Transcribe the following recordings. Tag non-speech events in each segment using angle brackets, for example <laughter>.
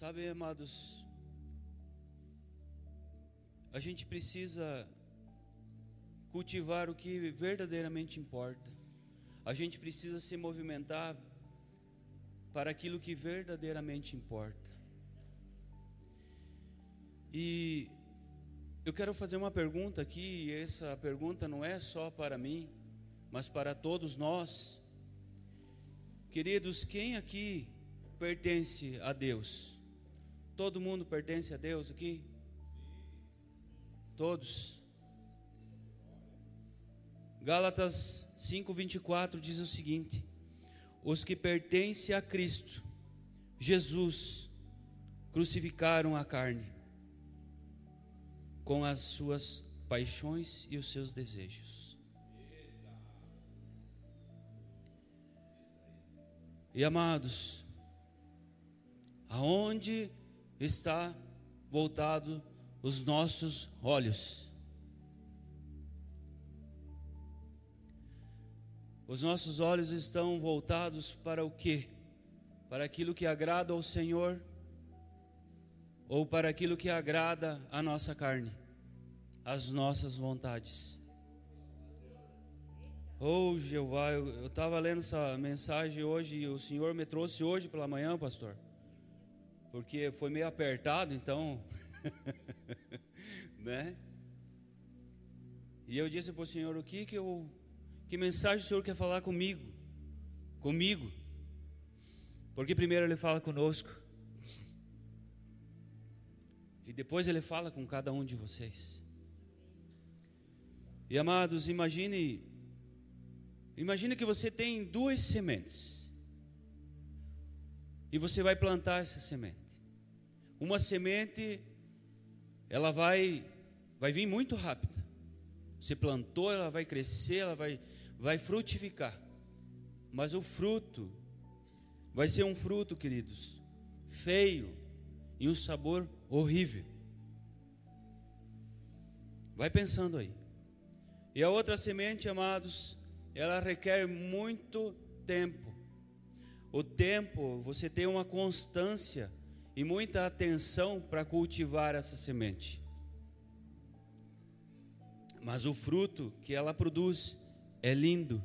Sabe, amados, a gente precisa cultivar o que verdadeiramente importa. A gente precisa se movimentar para aquilo que verdadeiramente importa. E eu quero fazer uma pergunta aqui, e essa pergunta não é só para mim, mas para todos nós. Queridos, quem aqui pertence a Deus? Todo mundo pertence a Deus aqui? Todos. Gálatas 5:24 diz o seguinte: Os que pertencem a Cristo, Jesus, crucificaram a carne com as suas paixões e os seus desejos. E amados, aonde está voltado os nossos olhos? Os nossos olhos estão voltados para o quê? Para aquilo que agrada ao Senhor ou para aquilo que agrada a nossa carne, as nossas vontades? Oh, Jeová, eu estava lendo essa mensagem hoje e o Senhor me trouxe hoje pela manhã, pastor, porque foi meio apertado, então, <laughs> né? E eu disse para o Senhor: o que que eu que mensagem o Senhor quer falar comigo? Comigo. Porque primeiro Ele fala conosco. E depois Ele fala com cada um de vocês. E amados, imagine. Imagine que você tem duas sementes. E você vai plantar essa semente. Uma semente, ela vai, vai vir muito rápida. Você plantou, ela vai crescer, ela vai vai frutificar. Mas o fruto vai ser um fruto, queridos, feio e um sabor horrível. Vai pensando aí. E a outra semente, amados, ela requer muito tempo. O tempo, você tem uma constância e muita atenção para cultivar essa semente. Mas o fruto que ela produz é lindo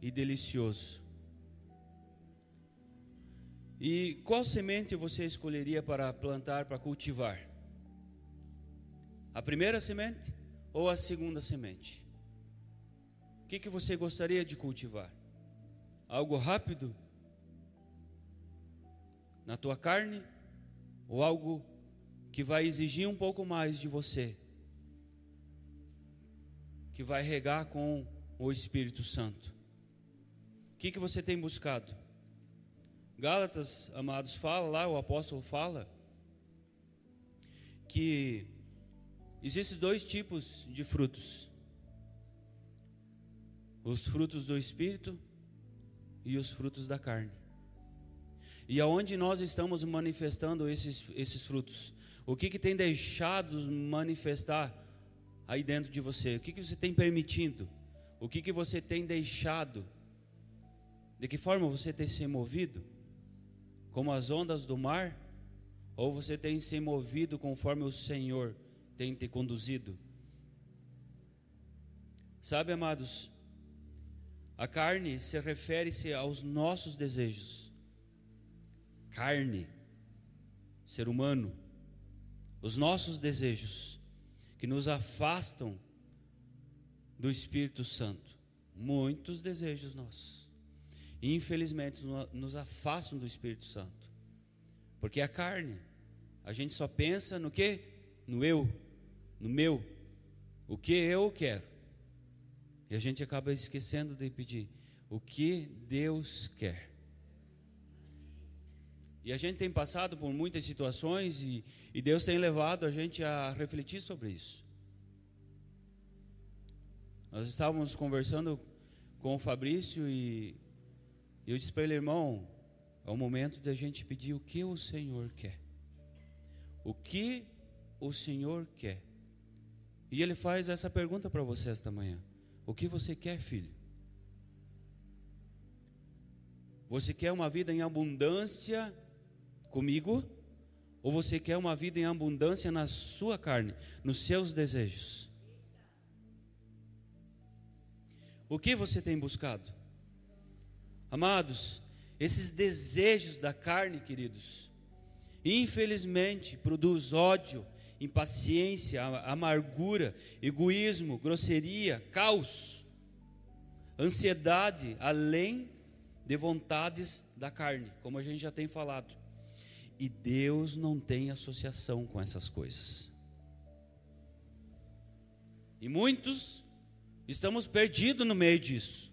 e delicioso. E qual semente você escolheria para plantar, para cultivar? A primeira semente ou a segunda semente? O que, que você gostaria de cultivar? Algo rápido? Na tua carne? Ou algo que vai exigir um pouco mais de você? Que vai regar com o Espírito Santo? O que, que você tem buscado? Gálatas, amados, fala lá, o apóstolo fala que existem dois tipos de frutos: os frutos do Espírito e os frutos da carne. E aonde nós estamos manifestando esses, esses frutos? O que, que tem deixado manifestar aí dentro de você? O que, que você tem permitido? O que, que você tem deixado? De que forma você tem se movido? Como as ondas do mar? Ou você tem se movido conforme o Senhor tem te conduzido? Sabe, amados, a carne se refere-se aos nossos desejos. Carne, ser humano, os nossos desejos que nos afastam do Espírito Santo. Muitos desejos nossos. Infelizmente, nos afastam do Espírito Santo. Porque a carne, a gente só pensa no que? No eu, no meu. O que eu quero. E a gente acaba esquecendo de pedir o que Deus quer. E a gente tem passado por muitas situações e, e Deus tem levado a gente a refletir sobre isso. Nós estávamos conversando com o Fabrício e eu disse para ele, irmão, é o momento da gente pedir o que o Senhor quer. O que o Senhor quer. E ele faz essa pergunta para você esta manhã: O que você quer, filho? Você quer uma vida em abundância comigo? Ou você quer uma vida em abundância na sua carne, nos seus desejos? O que você tem buscado? Amados, esses desejos da carne, queridos, infelizmente produz ódio, impaciência, amargura, egoísmo, grosseria, caos, ansiedade, além de vontades da carne, como a gente já tem falado. E Deus não tem associação com essas coisas. E muitos estamos perdidos no meio disso.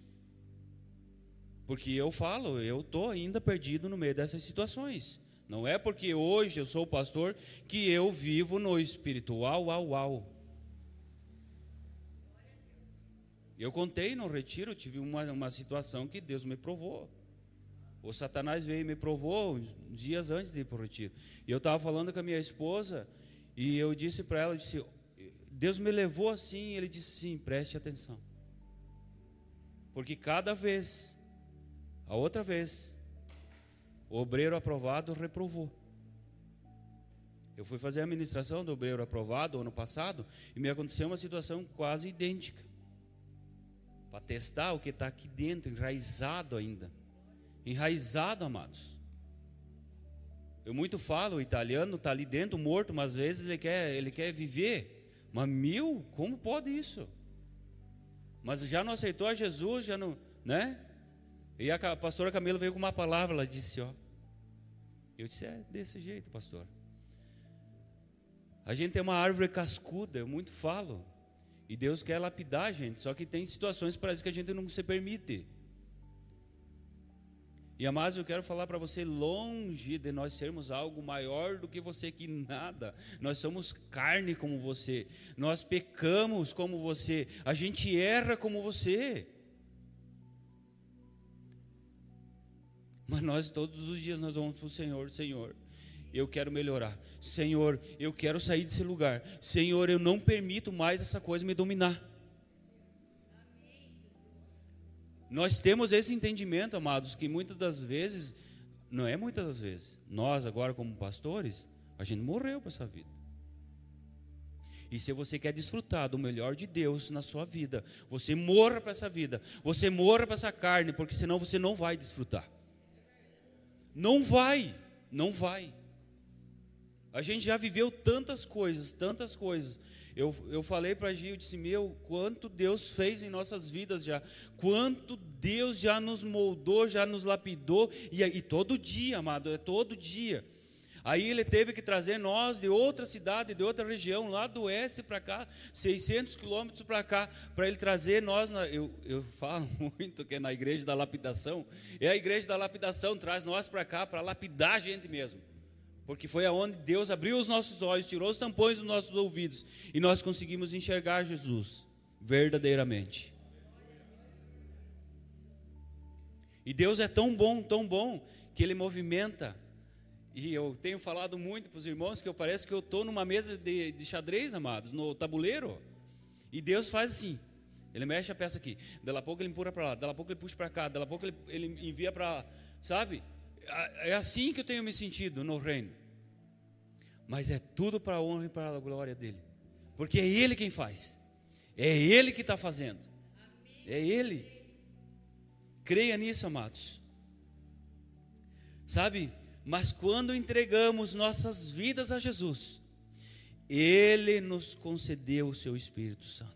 Porque eu falo, eu estou ainda perdido no meio dessas situações. Não é porque hoje eu sou pastor que eu vivo no espiritual, uau, uau. Eu contei no retiro, tive uma, uma situação que Deus me provou. O Satanás veio e me provou dias antes de ir para o retiro. E eu estava falando com a minha esposa e eu disse para ela, disse, Deus me levou assim, ele disse sim, preste atenção. Porque cada vez, a outra vez, o obreiro aprovado reprovou. Eu fui fazer a administração do obreiro aprovado ano passado e me aconteceu uma situação quase idêntica. Para testar o que está aqui dentro, enraizado ainda. Enraizado, amados. Eu muito falo, o italiano está ali dentro, morto, mas às vezes ele quer, ele quer viver. Mas mil, como pode isso? Mas já não aceitou a Jesus, já não, né? E a pastora Camila veio com uma palavra, ela disse, ó. Eu disse, é desse jeito, pastor. A gente tem uma árvore cascuda, eu muito falo. E Deus quer lapidar a gente, só que tem situações parece que a gente não se permite. E amados, eu quero falar para você, longe de nós sermos algo maior do que você, que nada. Nós somos carne como você. Nós pecamos como você. A gente erra como você. Mas nós todos os dias nós vamos para o Senhor, Senhor. Eu quero melhorar. Senhor, eu quero sair desse lugar. Senhor, eu não permito mais essa coisa me dominar. Nós temos esse entendimento, amados, que muitas das vezes, não é muitas das vezes, nós agora como pastores, a gente morreu para essa vida. E se você quer desfrutar do melhor de Deus na sua vida, você morra para essa vida, você morra para essa carne, porque senão você não vai desfrutar. Não vai, não vai. A gente já viveu tantas coisas, tantas coisas, eu, eu falei para Gil, eu disse, meu, quanto Deus fez em nossas vidas já, quanto Deus já nos moldou, já nos lapidou, e, e todo dia, amado, é todo dia. Aí ele teve que trazer nós de outra cidade, de outra região, lá do oeste para cá, 600 quilômetros para cá, para ele trazer nós. Na, eu, eu falo <laughs> muito que é na igreja da lapidação, é a igreja da lapidação, traz nós para cá para lapidar a gente mesmo. Porque foi aonde Deus abriu os nossos olhos, tirou os tampões dos nossos ouvidos e nós conseguimos enxergar Jesus verdadeiramente. E Deus é tão bom, tão bom, que Ele movimenta. E eu tenho falado muito para os irmãos que eu parece que eu estou numa mesa de, de xadrez, amados, no tabuleiro. E Deus faz assim. Ele mexe a peça aqui. Daqui a pouco ele empurra para lá. Daqui a pouco ele puxa para cá. Daqui a pouco ele, ele envia para lá. Sabe? É assim que eu tenho me sentido no reino. Mas é tudo para a honra e para a glória dele. Porque é ele quem faz. É ele que está fazendo. É ele. Creia nisso, amados. Sabe? Mas quando entregamos nossas vidas a Jesus, Ele nos concedeu o seu Espírito Santo.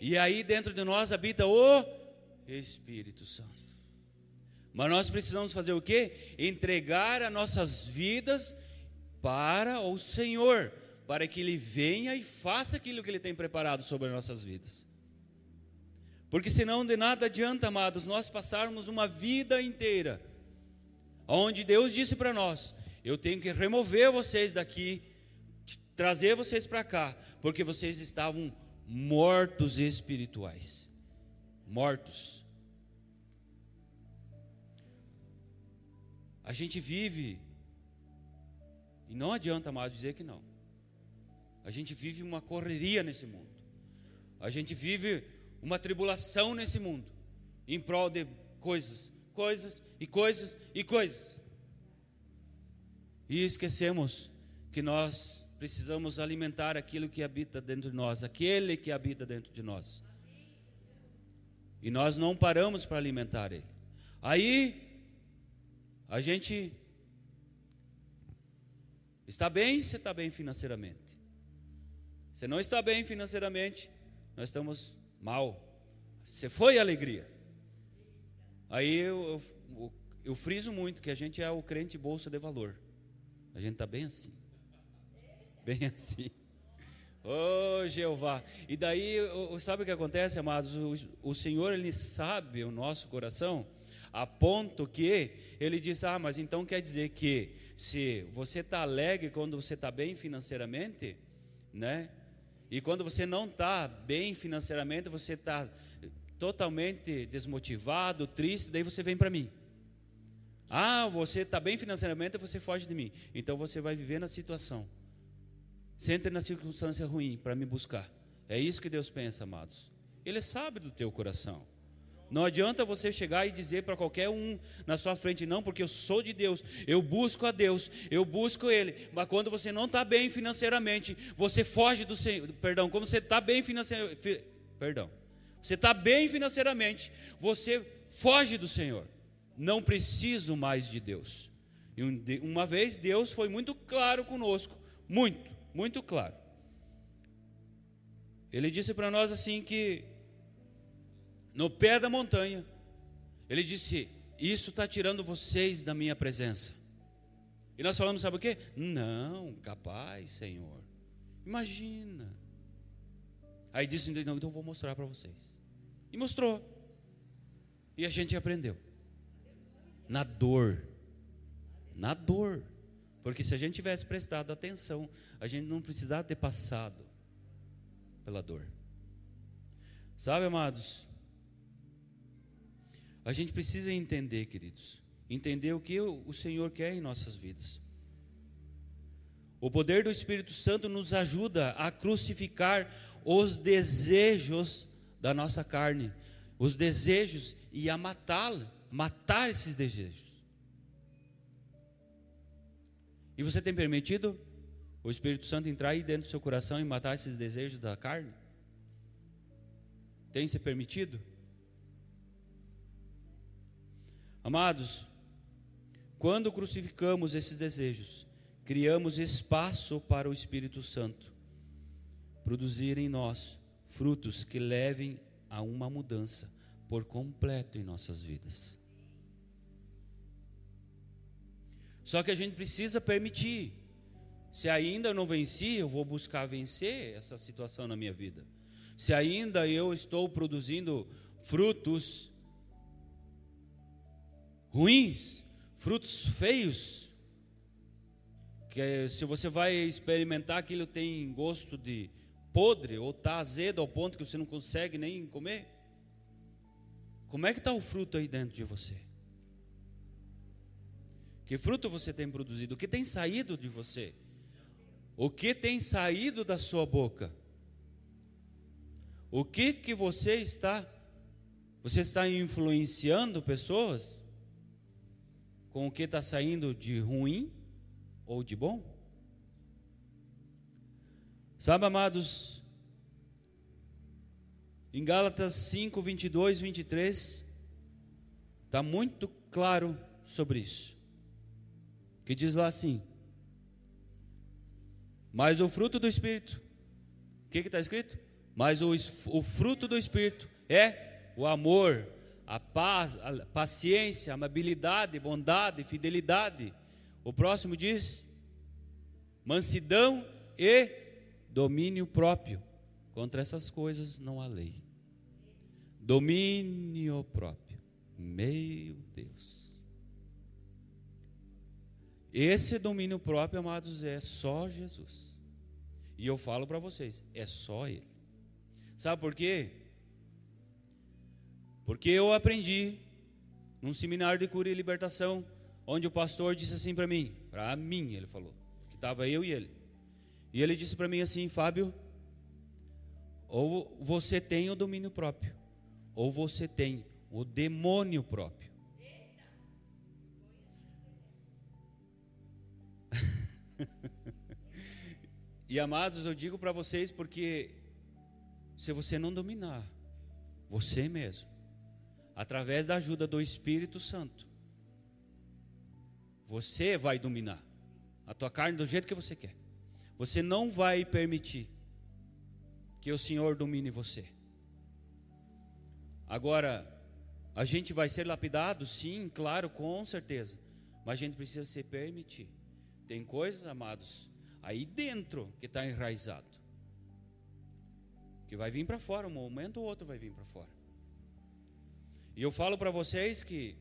E aí dentro de nós habita o Espírito Santo. Mas nós precisamos fazer o quê? Entregar as nossas vidas para o Senhor, para que Ele venha e faça aquilo que Ele tem preparado sobre as nossas vidas. Porque senão de nada adianta, amados, nós passarmos uma vida inteira, onde Deus disse para nós: eu tenho que remover vocês daqui, trazer vocês para cá, porque vocês estavam mortos espirituais. Mortos. A gente vive, e não adianta mais dizer que não. A gente vive uma correria nesse mundo. A gente vive uma tribulação nesse mundo, em prol de coisas, coisas e coisas e coisas. E esquecemos que nós precisamos alimentar aquilo que habita dentro de nós, aquele que habita dentro de nós. E nós não paramos para alimentar ele. Aí a gente está bem, você está bem financeiramente. Você não está bem financeiramente, nós estamos mal. Você foi alegria. Aí eu, eu, eu friso muito que a gente é o crente bolsa de valor. A gente está bem assim. Bem <laughs> assim. Oh, Jeová. E daí, sabe o que acontece, amados? O, o Senhor, Ele sabe o nosso coração, a ponto que Ele diz: Ah, mas então quer dizer que se você está alegre quando você está bem financeiramente, né? E quando você não está bem financeiramente, você está totalmente desmotivado, triste, daí você vem para mim. Ah, você está bem financeiramente, você foge de mim. Então você vai viver na situação. Sempre na circunstância ruim para me buscar. É isso que Deus pensa, amados. Ele sabe do teu coração. Não adianta você chegar e dizer para qualquer um na sua frente, não, porque eu sou de Deus, eu busco a Deus, eu busco Ele. Mas quando você não está bem financeiramente, você foge do Senhor. Perdão, quando você está bem financeiramente, perdão, você está bem financeiramente, você foge do Senhor. Não preciso mais de Deus. E uma vez Deus foi muito claro conosco, muito, muito claro. Ele disse para nós assim que no pé da montanha, ele disse: Isso está tirando vocês da minha presença. E nós falamos, sabe o que? Não, capaz, Senhor. Imagina. Aí disse: Então eu vou mostrar para vocês. E mostrou. E a gente aprendeu. Na dor. Na dor. Porque se a gente tivesse prestado atenção, a gente não precisava ter passado pela dor. Sabe, amados? A gente precisa entender, queridos, entender o que o Senhor quer em nossas vidas. O poder do Espírito Santo nos ajuda a crucificar os desejos da nossa carne, os desejos e a matá-lo, matar esses desejos. E você tem permitido o Espírito Santo entrar aí dentro do seu coração e matar esses desejos da carne? Tem se permitido? Amados, quando crucificamos esses desejos, criamos espaço para o Espírito Santo produzir em nós frutos que levem a uma mudança por completo em nossas vidas. Só que a gente precisa permitir. Se ainda não venci, eu vou buscar vencer essa situação na minha vida. Se ainda eu estou produzindo frutos ruins, frutos feios, que se você vai experimentar aquilo tem gosto de podre ou está azedo ao ponto que você não consegue nem comer, como é que está o fruto aí dentro de você? Que fruto você tem produzido? O que tem saído de você? O que tem saído da sua boca? O que que você está você está influenciando pessoas? Com o que está saindo de ruim ou de bom? Sabe, amados, em Gálatas 5, 22, 23, está muito claro sobre isso. Que diz lá assim: Mas o fruto do Espírito, o que está escrito? Mas o, o fruto do Espírito é o amor, a paz, a paciência, a amabilidade, bondade, fidelidade. O próximo diz mansidão e domínio próprio. Contra essas coisas não há lei. Domínio próprio. Meu Deus. Esse domínio próprio, amados, é só Jesus. E eu falo para vocês, é só Ele. Sabe por quê? Porque eu aprendi num seminário de cura e libertação, onde o pastor disse assim para mim, para mim, ele falou, que estava eu e ele. E ele disse para mim assim, Fábio, ou você tem o domínio próprio, ou você tem o demônio próprio. <laughs> E amados, eu digo para vocês porque se você não dominar você mesmo, através da ajuda do Espírito Santo, você vai dominar a tua carne do jeito que você quer. Você não vai permitir que o Senhor domine você. Agora, a gente vai ser lapidado? Sim, claro, com certeza. Mas a gente precisa se permitir. Tem coisas, amados, aí dentro que está enraizado. Que vai vir para fora, um momento ou outro vai vir para fora. E eu falo para vocês que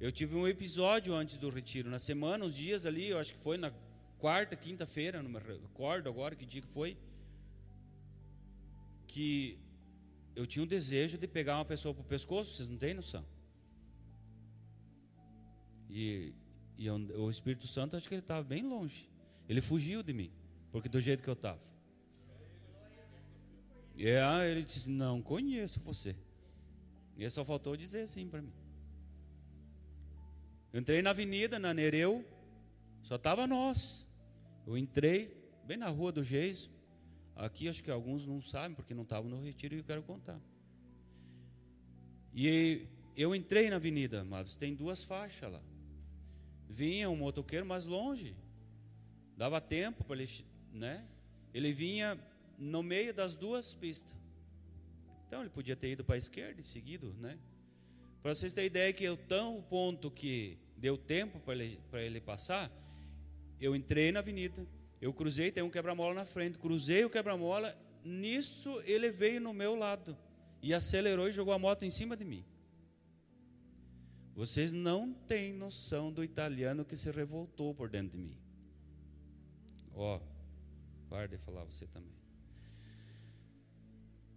eu tive um episódio antes do retiro, na semana, uns dias ali, eu acho que foi na quarta, quinta-feira, não me recordo agora que dia que foi, que eu tinha um desejo de pegar uma pessoa para o pescoço, vocês não têm noção. E, e eu, o Espírito Santo, acho que ele estava bem longe. Ele fugiu de mim, porque do jeito que eu estava. E aí ele disse: Não conheço você. E só faltou dizer assim para mim. Eu entrei na avenida, na Nereu, só estava nós. Eu entrei bem na rua do Geis. Aqui acho que alguns não sabem, porque não estavam no retiro e eu quero contar. E eu entrei na avenida, amados, tem duas faixas lá. Vinha um motoqueiro mais longe. Dava tempo para ele, né? Ele vinha no meio das duas pistas. Então ele podia ter ido para a esquerda e seguido, né? Para vocês terem ideia que eu tão o ponto que deu tempo para ele, ele passar, eu entrei na avenida, eu cruzei, tem um quebra-mola na frente, cruzei o quebra-mola, nisso ele veio no meu lado e acelerou e jogou a moto em cima de mim. Vocês não têm noção do italiano que se revoltou por dentro de mim. Ó, oh, de falar você também.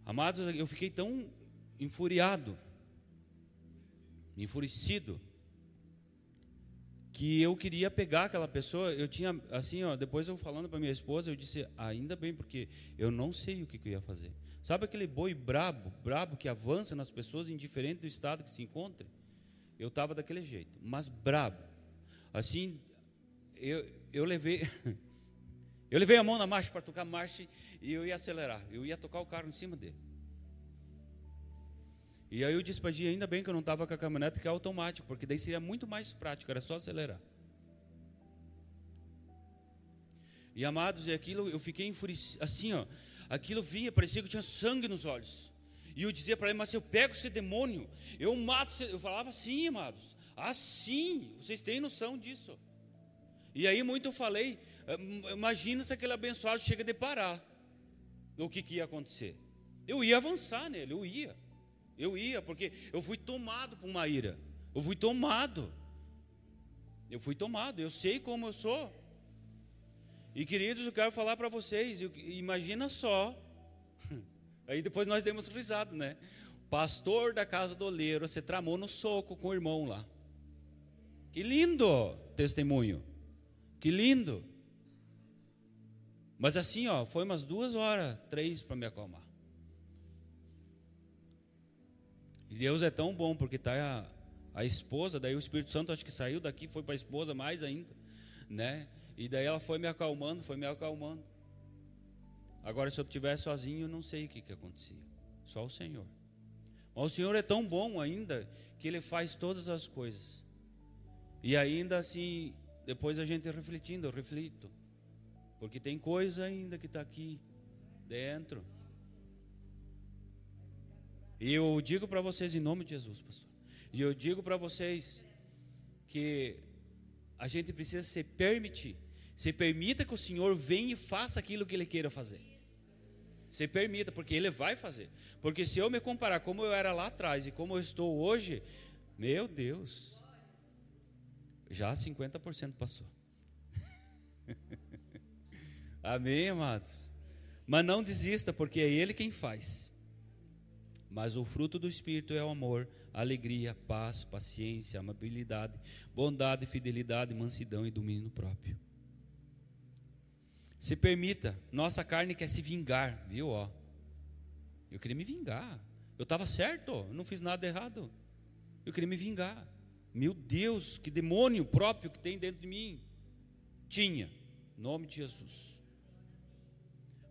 Amados, eu fiquei tão enfuriado, enfurecido, que eu queria pegar aquela pessoa. Eu tinha, assim, ó, depois eu falando para minha esposa, eu disse, ainda bem, porque eu não sei o que, que eu ia fazer. Sabe aquele boi brabo, brabo que avança nas pessoas, indiferente do estado que se encontre? Eu estava daquele jeito, mas brabo. Assim, eu, eu levei. <laughs> Eu levei a mão na marcha para tocar marcha e eu ia acelerar. Eu ia tocar o carro em cima dele. E aí eu disse para Gia, ainda bem que eu não estava com a caminhonete que é automático, porque daí seria muito mais prático, era só acelerar. E amados, e aquilo eu fiquei enfurecido, assim, ó, aquilo vinha, parecia que eu tinha sangue nos olhos. E eu dizia para ele, mas se eu pego esse demônio, eu mato, eu falava assim, amados, assim, vocês têm noção disso. E aí muito eu falei, Imagina se aquele abençoado chega de parar. O que, que ia acontecer? Eu ia avançar nele, eu ia. Eu ia, porque eu fui tomado por uma ira. Eu fui tomado. Eu fui tomado, eu sei como eu sou. E queridos, eu quero falar para vocês, imagina só. <laughs> Aí depois nós demos risado, né? Pastor da casa do oleiro, você tramou no soco com o irmão lá. Que lindo testemunho. Que lindo. Mas assim, ó, foi umas duas horas, três para me acalmar. E Deus é tão bom porque tá a, a esposa, daí o Espírito Santo acho que saiu daqui, foi para a esposa mais ainda, né? E daí ela foi me acalmando, foi me acalmando. Agora, se eu estivesse sozinho, eu não sei o que, que acontecia. Só o Senhor. Mas o Senhor é tão bom ainda que Ele faz todas as coisas. E ainda assim, depois a gente refletindo, eu reflito. Porque tem coisa ainda que está aqui dentro. E eu digo para vocês em nome de Jesus, pastor. E eu digo para vocês que a gente precisa se permitir. Se permita que o Senhor venha e faça aquilo que Ele queira fazer. Se permita, porque Ele vai fazer. Porque se eu me comparar como eu era lá atrás e como eu estou hoje, meu Deus, já 50% passou. <laughs> Amém, amados? Mas não desista, porque é Ele quem faz. Mas o fruto do Espírito é o amor, alegria, paz, paciência, amabilidade, bondade, fidelidade, mansidão e domínio próprio. Se permita, nossa carne quer se vingar, viu? Ó, eu queria me vingar. Eu estava certo, eu não fiz nada errado. Eu queria me vingar. Meu Deus, que demônio próprio que tem dentro de mim. Tinha, em nome de Jesus.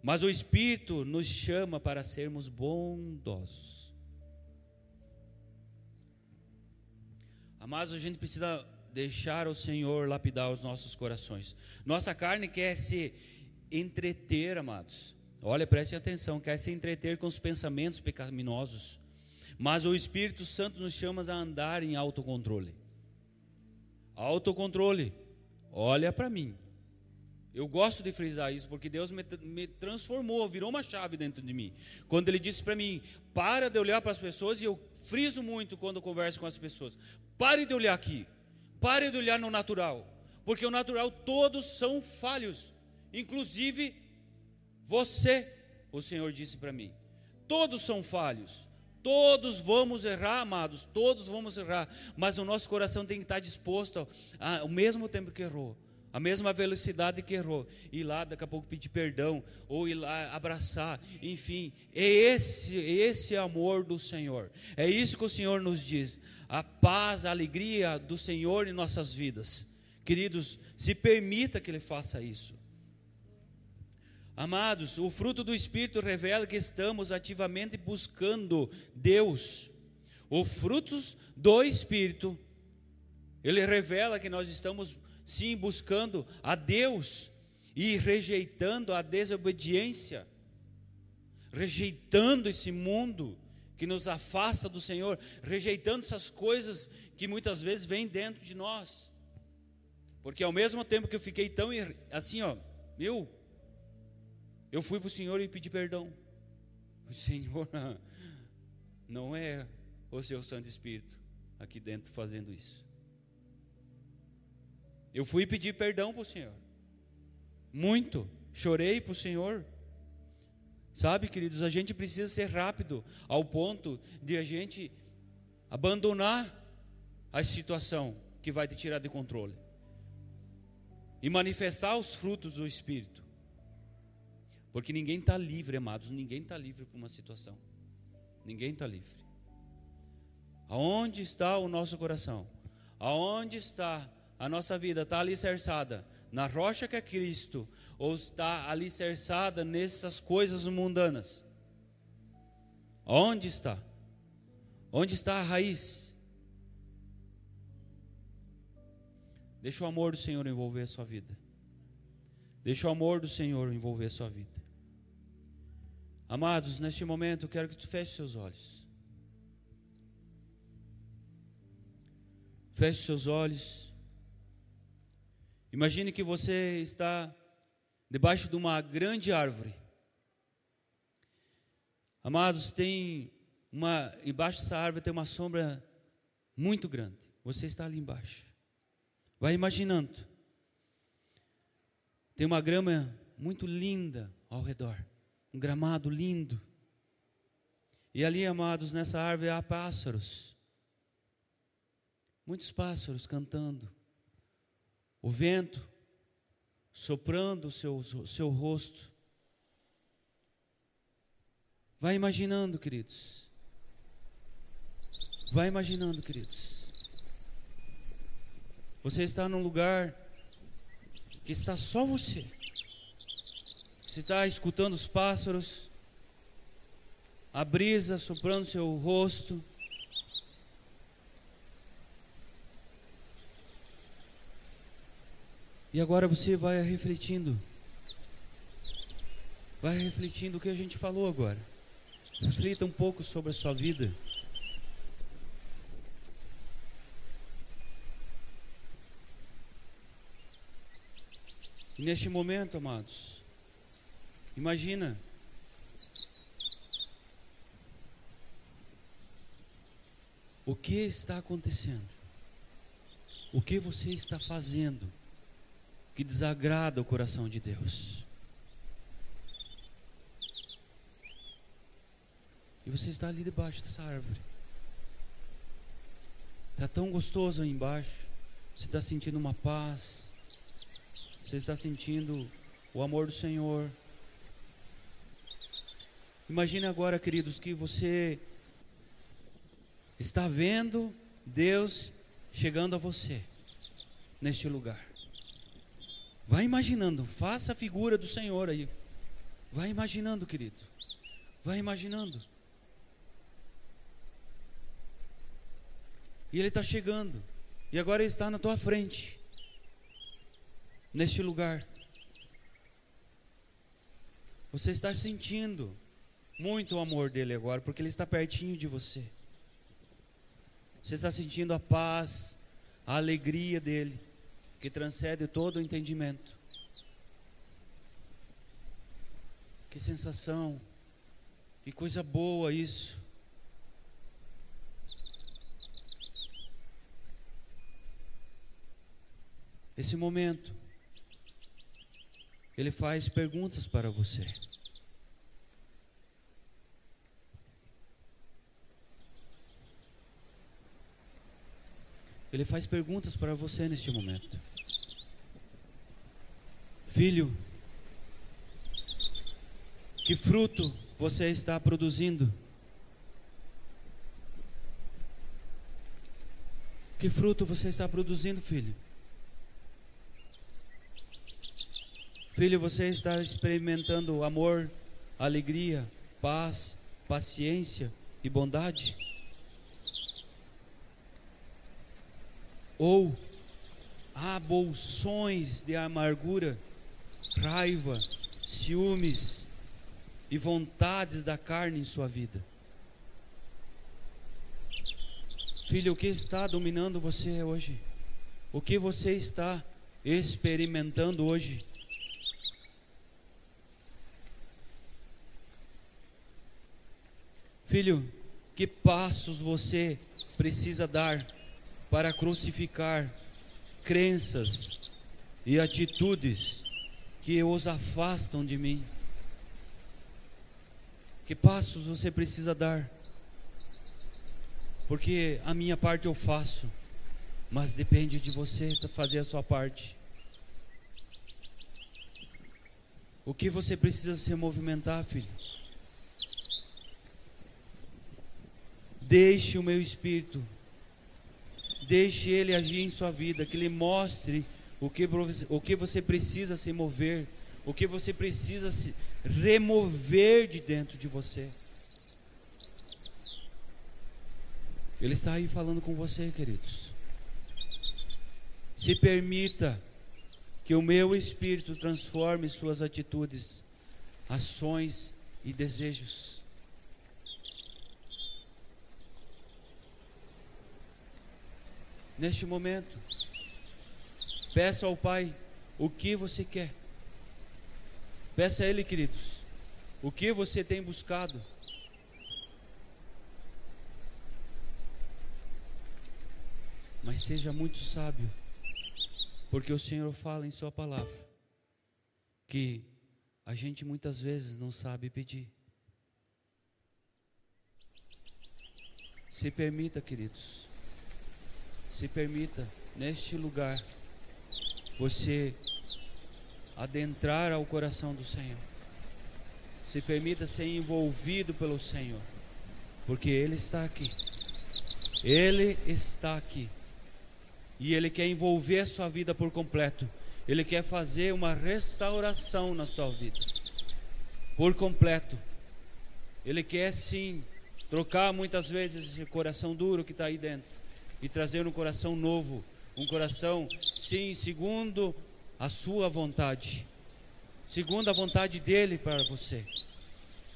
Mas o Espírito nos chama para sermos bondosos. Amados, a gente precisa deixar o Senhor lapidar os nossos corações. Nossa carne quer se entreter, amados. Olha, prestem atenção, quer se entreter com os pensamentos pecaminosos. Mas o Espírito Santo nos chama a andar em autocontrole. Autocontrole. Olha para mim. Eu gosto de frisar isso porque Deus me, me, transformou, virou uma chave dentro de mim. Quando Ele disse para mim: para de olhar para as pessoas, e eu friso muito quando converso com as pessoas: pare de olhar aqui, pare de olhar no natural, porque o natural todos são falhos, inclusive você, o Senhor disse para mim. Todos são falhos. Todos vamos errar, amados, todos vamos errar, mas o nosso coração tem que estar disposto ao mesmo tempo que errou, a mesma velocidade que errou, ir lá daqui a pouco pedir perdão, ou ir lá abraçar, enfim, é esse, esse amor do Senhor, é isso que o Senhor nos diz, a paz, a alegria do Senhor em nossas vidas, queridos, se permita que Ele faça isso, Amados, o fruto do Espírito revela que estamos ativamente buscando Deus. O frutos do Espírito, ele revela que nós estamos sim buscando a Deus e rejeitando a desobediência, rejeitando esse mundo que nos afasta do Senhor, rejeitando essas coisas que muitas vezes vêm dentro de nós. Porque ao mesmo tempo que eu fiquei tão assim, ó, meu, eu fui para o Senhor e pedi perdão. <laughs> O Senhor não é o seu Santo Espírito aqui dentro fazendo isso. Eu fui pedir perdão para o Senhor. Muito. Chorei para o Senhor. Sabe, queridos, a gente precisa ser rápido ao ponto de a gente abandonar a situação que vai te tirar de controle e manifestar os frutos do Espírito. Porque ninguém está livre, amados, ninguém está livre para uma situação. Ninguém está livre. Aonde está o nosso coração? Aonde está a nossa vida? Está alicerçada na rocha que é Cristo? Ou está alicerçada nessas coisas mundanas? Onde está? Onde está a raiz? Deixa o amor do Senhor envolver a sua vida. Deixa o amor do Senhor envolver a sua vida. Amados, neste momento eu quero que tu feche seus olhos. Feche seus olhos. Imagine que você está debaixo de uma grande árvore. Amados, tem uma embaixo dessa árvore tem uma sombra muito grande. Você está ali embaixo. Vai imaginando. Tem uma grama muito linda ao redor um gramado lindo. E ali, amados, nessa árvore há pássaros. Muitos pássaros cantando. O vento soprando o seu, seu rosto. Vai imaginando, queridos. Vai imaginando, queridos. Você está num lugar que está só você. Você está escutando os pássaros, a brisa soprando seu rosto. E agora você vai refletindo. Vai refletindo o que a gente falou agora. Reflita um pouco sobre a sua vida. E neste momento, amados, Imagina. O que está acontecendo? O que você está fazendo que desagrada o coração de Deus? E você está ali debaixo dessa árvore. Está tão gostoso aí embaixo. Você está sentindo uma paz. Você está sentindo o amor do Senhor. Imagine agora, queridos, que você está vendo Deus chegando a você neste lugar. Vai imaginando, faça a figura do Senhor aí. Vai imaginando, querido. Vai imaginando. E ele está chegando. E agora ele está na tua frente. Neste lugar. Você está sentindo muito o amor dele agora, porque ele está pertinho de você. Você está sentindo a paz, a alegria dele, que transcende todo o entendimento. Que sensação, que coisa boa isso. Esse momento, ele faz perguntas para você. Ele faz perguntas para você neste momento. Filho, que fruto você está produzindo? Que fruto você está produzindo, filho? Filho, você está experimentando amor, alegria, paz, paciência e bondade? Ou há bolsões de amargura, raiva, ciúmes e vontades da carne em sua vida. Filho, o que está dominando você hoje? O que você está experimentando hoje? Filho, que passos você precisa dar para crucificar crenças e atitudes que os afastam de mim. Que passos você precisa dar? Porque a minha parte eu faço, mas depende de você fazer a sua parte. O que você precisa se movimentar, filho? Deixe o meu espírito Deixe Ele agir em sua vida, que Ele mostre o que, o que você precisa se mover, o que você precisa se remover de dentro de você. Ele está aí falando com você, queridos. Se permita que o meu espírito transforme suas atitudes, ações e desejos. Neste momento. Peça ao Pai o que você quer. Peça a Ele, queridos, o que você tem buscado. Mas seja muito sábio, porque o Senhor fala em Sua palavra que a gente muitas vezes não sabe pedir. Se permita, queridos, se permita, neste lugar, você adentrar ao coração do Senhor. Se permita ser envolvido pelo Senhor, porque Ele está aqui. Ele está aqui. E Ele quer envolver a sua vida por completo. Ele quer fazer uma restauração na sua vida, por completo. Ele quer sim trocar muitas vezes esse coração duro que está aí dentro e trazer um coração novo, um coração, sim, segundo a sua vontade, segundo a vontade dele para você.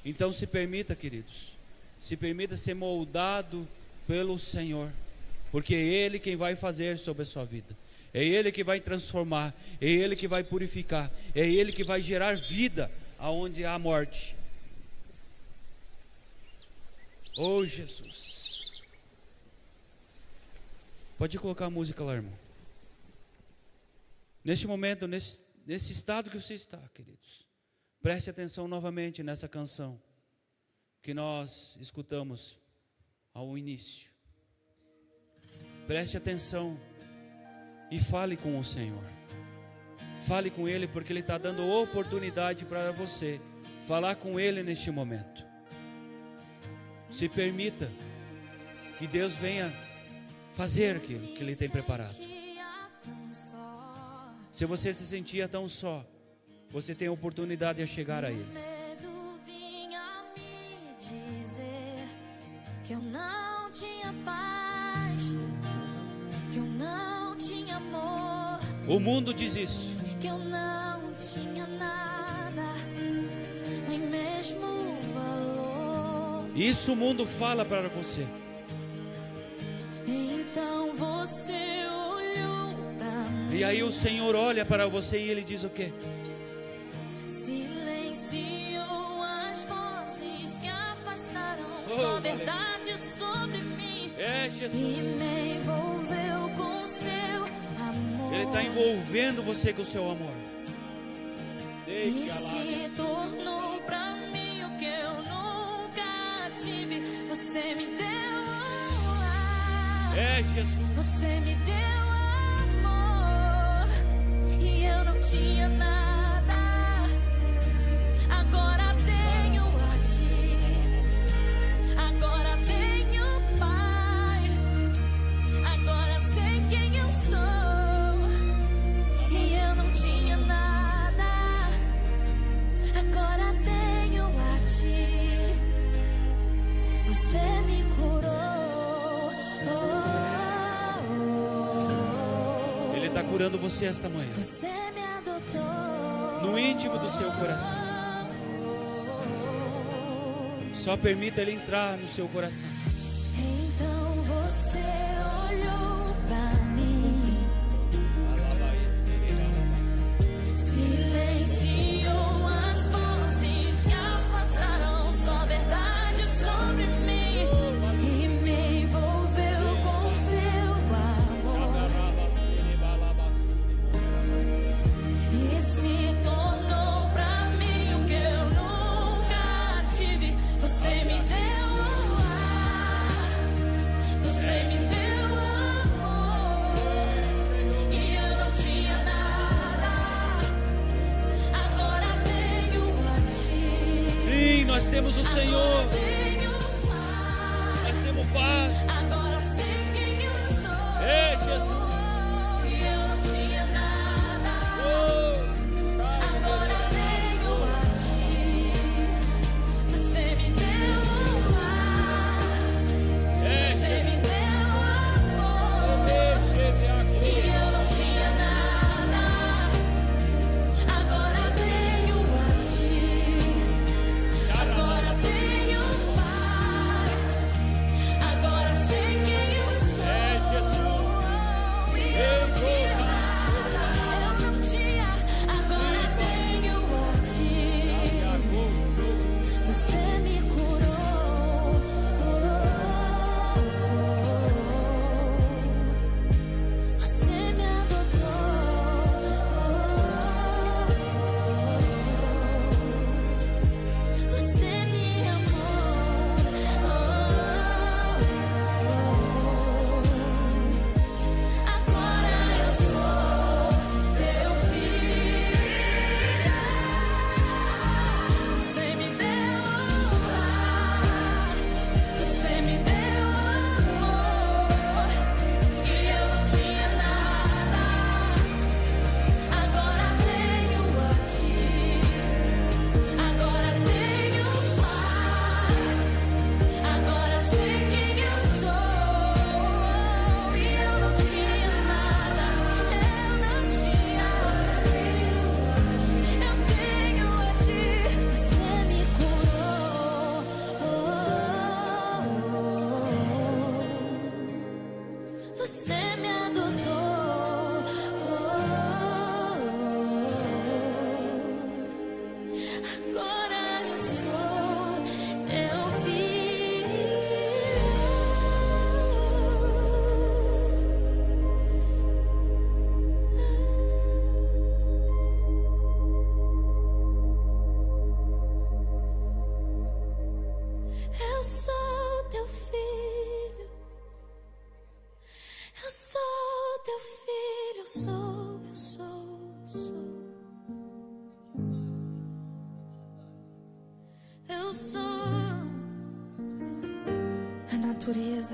Então se permita, queridos, se permita ser moldado pelo Senhor, porque é Ele quem vai fazer sobre a sua vida. É Ele que vai transformar, é Ele que vai purificar, é Ele que vai gerar vida aonde há morte. Oh Jesus. Pode colocar a música lá, irmão. Neste momento, nesse, nesse estado que você está, queridos, preste atenção novamente nessa canção que nós escutamos ao início. Preste atenção e fale com o Senhor. Fale com Ele, porque Ele está dando oportunidade para você falar com Ele neste momento. Se permita que Deus venha fazer aquilo que Ele tem preparado. Se você se sentia tão só, você tem a oportunidade de chegar a Ele. Que eu não tinha paz, que eu não tinha amor. O mundo diz isso. Que eu não tinha nada, nem mesmo valor. Isso o mundo fala para você. E aí o Senhor olha para você e ele diz o quê? silenciou as vozes que afastaram Oh, sua verdade sobre mim É e Jesus. me envolveu com seu amor. Ele está envolvendo você com o seu amor. E se tornou pra mim o que eu nunca tive. Você me deu ar. É Jesus. Você me deu tinha nada. Agora tenho a ti. Agora tenho Pai. Agora sei quem eu sou e eu não tinha nada. Agora tenho a ti. Você me curou. Oh, Ele está curando você esta manhã. Você íntimo do seu coração. Só permita ele entrar no seu coração.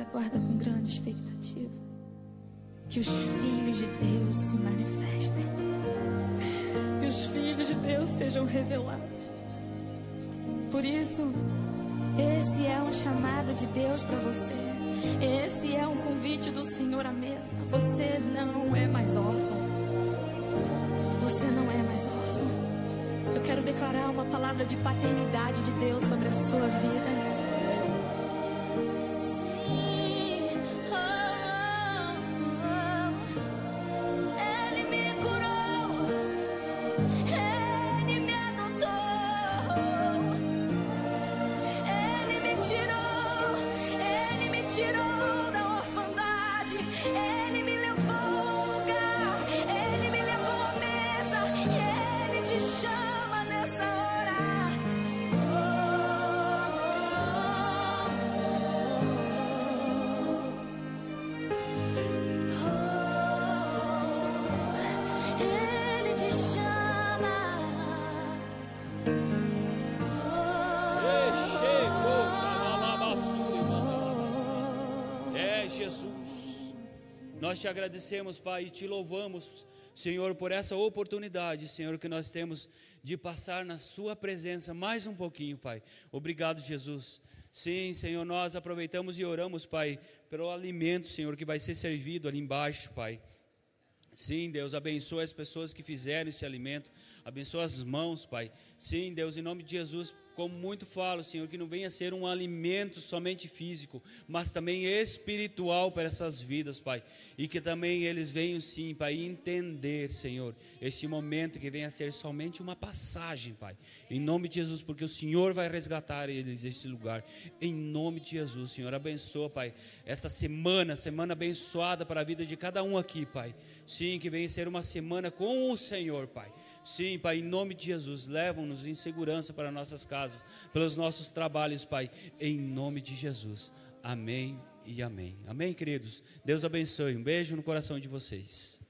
Aguarda com grande expectativa que os filhos de Deus se manifestem, que os filhos de Deus sejam revelados. Por isso, esse é um chamado de Deus para você. Esse é um convite do Senhor à mesa. Você não é mais órfão. Você não é mais órfão. Eu quero declarar uma palavra de paternidade de Deus sobre a sua vida. Nós te agradecemos, Pai, e te louvamos, Senhor, por essa oportunidade, Senhor, que nós temos de passar na Sua presença mais um pouquinho, Pai. Obrigado, Jesus. Sim, Senhor, nós aproveitamos e oramos, Pai, pelo alimento, Senhor, que vai ser servido ali embaixo, Pai. Sim, Deus, abençoa as pessoas que fizeram esse alimento, abençoa as mãos, Pai. Sim, Deus, em nome de Jesus, como muito falo, Senhor, que não venha ser um alimento somente físico, mas também espiritual para essas vidas, Pai. E que também eles venham, sim, Pai, entender, Senhor, este momento que venha a ser somente uma passagem, Pai. Em nome de Jesus, porque o Senhor vai resgatar eles desse lugar. Em nome de Jesus, Senhor, abençoa, Pai, essa semana, semana abençoada para a vida de cada um aqui, Pai. Sim, que venha ser uma semana com o Senhor, Pai. Sim, Pai, em nome de Jesus, levam-nos em segurança para nossas casas, pelos nossos trabalhos, Pai, em nome de Jesus. Amém e amém. Amém, queridos. Deus abençoe. Um beijo no coração de vocês.